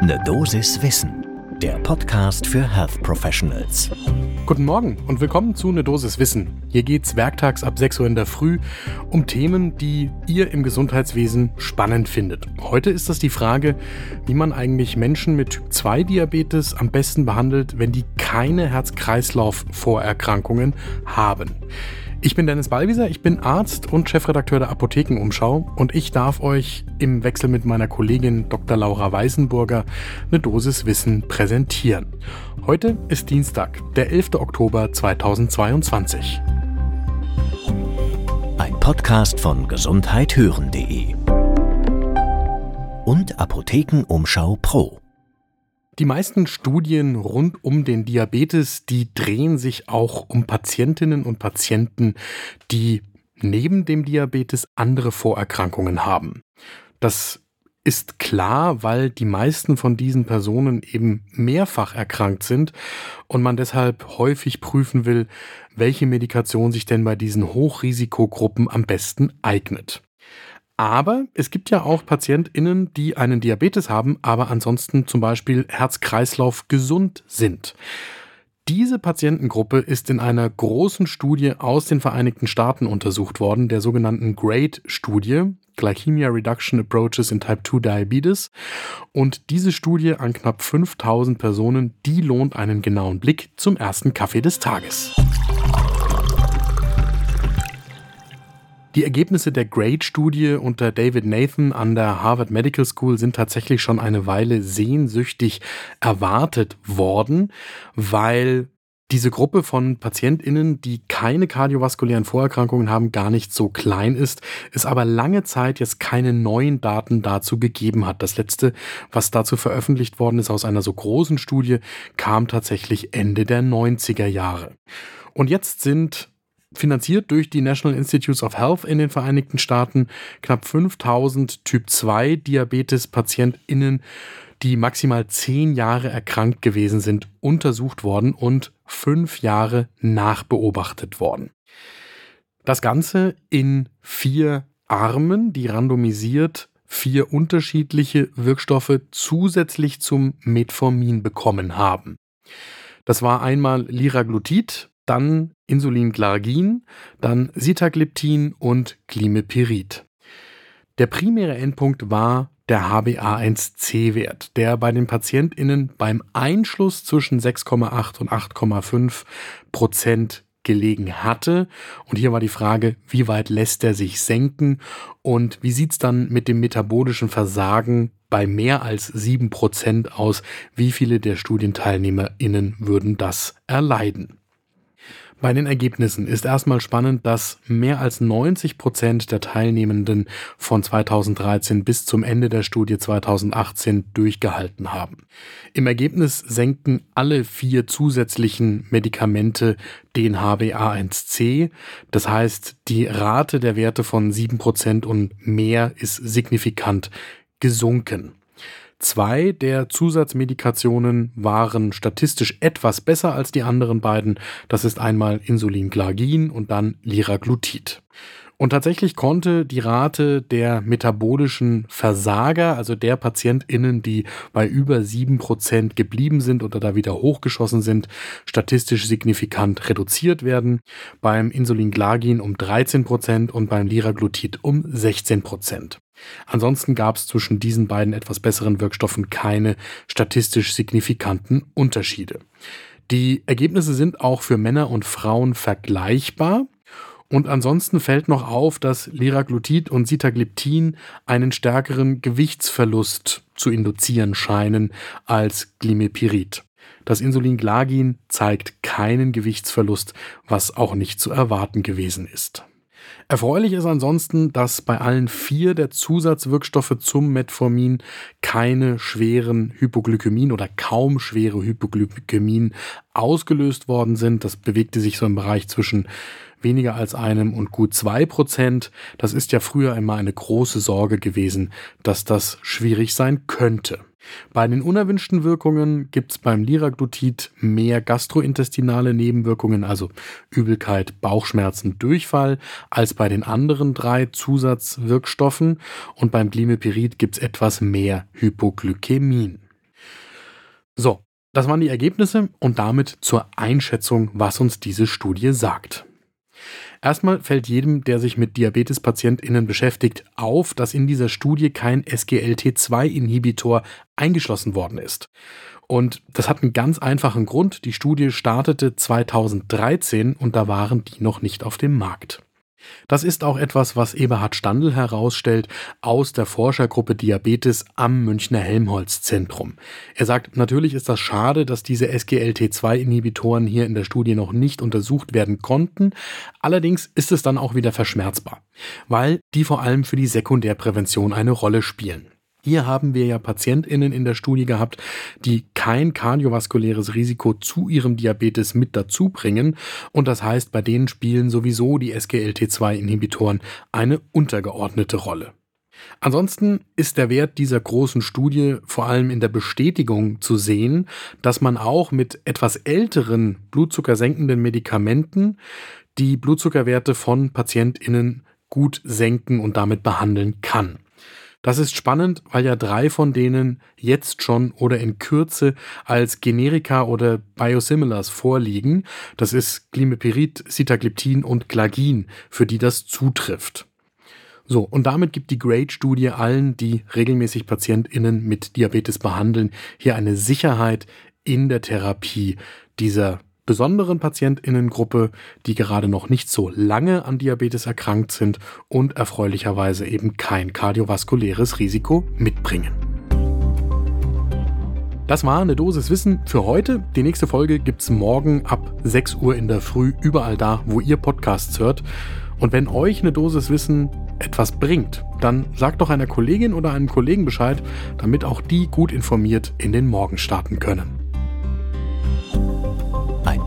Ne Dosis Wissen, der Podcast für Health Professionals. Guten Morgen und willkommen zu Ne Dosis Wissen. Hier geht's werktags ab 6 Uhr in der Früh um Themen, die ihr im Gesundheitswesen spannend findet. Heute ist das die Frage, wie man eigentlich Menschen mit Typ 2 Diabetes am besten behandelt, wenn die keine Herz-Kreislauf-Vorerkrankungen haben. Ich bin Dennis Ballwieser, ich bin Arzt und Chefredakteur der Apothekenumschau und ich darf euch im Wechsel mit meiner Kollegin Dr. Laura Weißenburger eine Dosis Wissen präsentieren. Heute ist Dienstag, der 11. Oktober 2022. Ein Podcast von gesundheithören.de und Apothekenumschau Pro. Die meisten Studien rund um den Diabetes, die drehen sich auch um Patientinnen und Patienten, die neben dem Diabetes andere Vorerkrankungen haben. Das ist klar, weil die meisten von diesen Personen eben mehrfach erkrankt sind und man deshalb häufig prüfen will, welche Medikation sich denn bei diesen Hochrisikogruppen am besten eignet. Aber es gibt ja auch PatientInnen, die einen Diabetes haben, aber ansonsten zum Beispiel Herz-Kreislauf gesund sind. Diese Patientengruppe ist in einer großen Studie aus den Vereinigten Staaten untersucht worden, der sogenannten GRADE-Studie, Glycemia Reduction Approaches in Type 2 Diabetes. Und diese Studie an knapp 5000 Personen, die lohnt einen genauen Blick zum ersten Kaffee des Tages. Die Ergebnisse der GRADE-Studie unter David Nathan an der Harvard Medical School sind tatsächlich schon eine Weile sehnsüchtig erwartet worden, weil diese Gruppe von PatientInnen, die keine kardiovaskulären Vorerkrankungen haben, gar nicht so klein ist, es aber lange Zeit jetzt keine neuen Daten dazu gegeben hat. Das letzte, was dazu veröffentlicht worden ist aus einer so großen Studie, kam tatsächlich Ende der 90er Jahre. Und jetzt sind finanziert durch die National Institutes of Health in den Vereinigten Staaten knapp 5000 Typ 2 Diabetes-PatientInnen, die maximal zehn Jahre erkrankt gewesen sind, untersucht worden und fünf Jahre nachbeobachtet worden. Das Ganze in vier Armen, die randomisiert vier unterschiedliche Wirkstoffe zusätzlich zum Metformin bekommen haben. Das war einmal Liraglutid, dann Insulinglargin, dann Sitagliptin und Klimepirid. Der primäre Endpunkt war der HbA1c-Wert, der bei den PatientInnen beim Einschluss zwischen 6,8 und 8,5 Prozent gelegen hatte. Und hier war die Frage, wie weit lässt er sich senken und wie sieht es dann mit dem metabolischen Versagen bei mehr als 7 Prozent aus? Wie viele der StudienteilnehmerInnen würden das erleiden? Bei den Ergebnissen ist erstmal spannend, dass mehr als 90 Prozent der Teilnehmenden von 2013 bis zum Ende der Studie 2018 durchgehalten haben. Im Ergebnis senken alle vier zusätzlichen Medikamente den HbA1c. Das heißt, die Rate der Werte von 7 Prozent und mehr ist signifikant gesunken. Zwei der Zusatzmedikationen waren statistisch etwas besser als die anderen beiden. Das ist einmal Insulinglargin und dann Liraglutid. Und tatsächlich konnte die Rate der metabolischen Versager, also der PatientInnen, die bei über sieben Prozent geblieben sind oder da wieder hochgeschossen sind, statistisch signifikant reduziert werden. Beim Insulinglargin um 13 Prozent und beim Liraglutid um 16%. Ansonsten gab es zwischen diesen beiden etwas besseren Wirkstoffen keine statistisch signifikanten Unterschiede. Die Ergebnisse sind auch für Männer und Frauen vergleichbar. Und ansonsten fällt noch auf, dass Liraglutid und Sitagliptin einen stärkeren Gewichtsverlust zu induzieren scheinen als Glimepirid. Das Insulinglargin zeigt keinen Gewichtsverlust, was auch nicht zu erwarten gewesen ist. Erfreulich ist ansonsten, dass bei allen vier der Zusatzwirkstoffe zum Metformin keine schweren Hypoglykämien oder kaum schwere Hypoglykämien ausgelöst worden sind. Das bewegte sich so im Bereich zwischen weniger als einem und gut zwei Prozent. Das ist ja früher immer eine große Sorge gewesen, dass das schwierig sein könnte. Bei den unerwünschten Wirkungen gibt es beim Liraglutid mehr gastrointestinale Nebenwirkungen, also Übelkeit, Bauchschmerzen, Durchfall, als bei den anderen drei Zusatzwirkstoffen. Und beim Glimepirid gibt es etwas mehr Hypoglykämien. So, das waren die Ergebnisse und damit zur Einschätzung, was uns diese Studie sagt. Erstmal fällt jedem, der sich mit Diabetespatientinnen beschäftigt, auf, dass in dieser Studie kein SGLT2-Inhibitor eingeschlossen worden ist. Und das hat einen ganz einfachen Grund. Die Studie startete 2013 und da waren die noch nicht auf dem Markt. Das ist auch etwas, was Eberhard Standl herausstellt aus der Forschergruppe Diabetes am Münchner Helmholtz-Zentrum. Er sagt, natürlich ist das schade, dass diese SGLT2-Inhibitoren hier in der Studie noch nicht untersucht werden konnten. Allerdings ist es dann auch wieder verschmerzbar, weil die vor allem für die Sekundärprävention eine Rolle spielen. Hier haben wir ja PatientInnen in der Studie gehabt, die kein kardiovaskuläres Risiko zu ihrem Diabetes mit dazu bringen. Und das heißt, bei denen spielen sowieso die SGLT2-Inhibitoren eine untergeordnete Rolle. Ansonsten ist der Wert dieser großen Studie vor allem in der Bestätigung zu sehen, dass man auch mit etwas älteren blutzuckersenkenden Medikamenten die Blutzuckerwerte von PatientInnen gut senken und damit behandeln kann. Das ist spannend, weil ja drei von denen jetzt schon oder in Kürze als Generika oder Biosimilars vorliegen. Das ist Glimepirid, Sitagliptin und Glagin, für die das zutrifft. So, und damit gibt die GRADE-Studie allen, die regelmäßig PatientInnen mit Diabetes behandeln, hier eine Sicherheit in der Therapie dieser besonderen Patientinnengruppe, die gerade noch nicht so lange an Diabetes erkrankt sind und erfreulicherweise eben kein kardiovaskuläres Risiko mitbringen. Das war eine Dosis Wissen für heute. Die nächste Folge gibt es morgen ab 6 Uhr in der Früh überall da, wo ihr Podcasts hört. Und wenn euch eine Dosis Wissen etwas bringt, dann sagt doch einer Kollegin oder einem Kollegen Bescheid, damit auch die gut informiert in den Morgen starten können.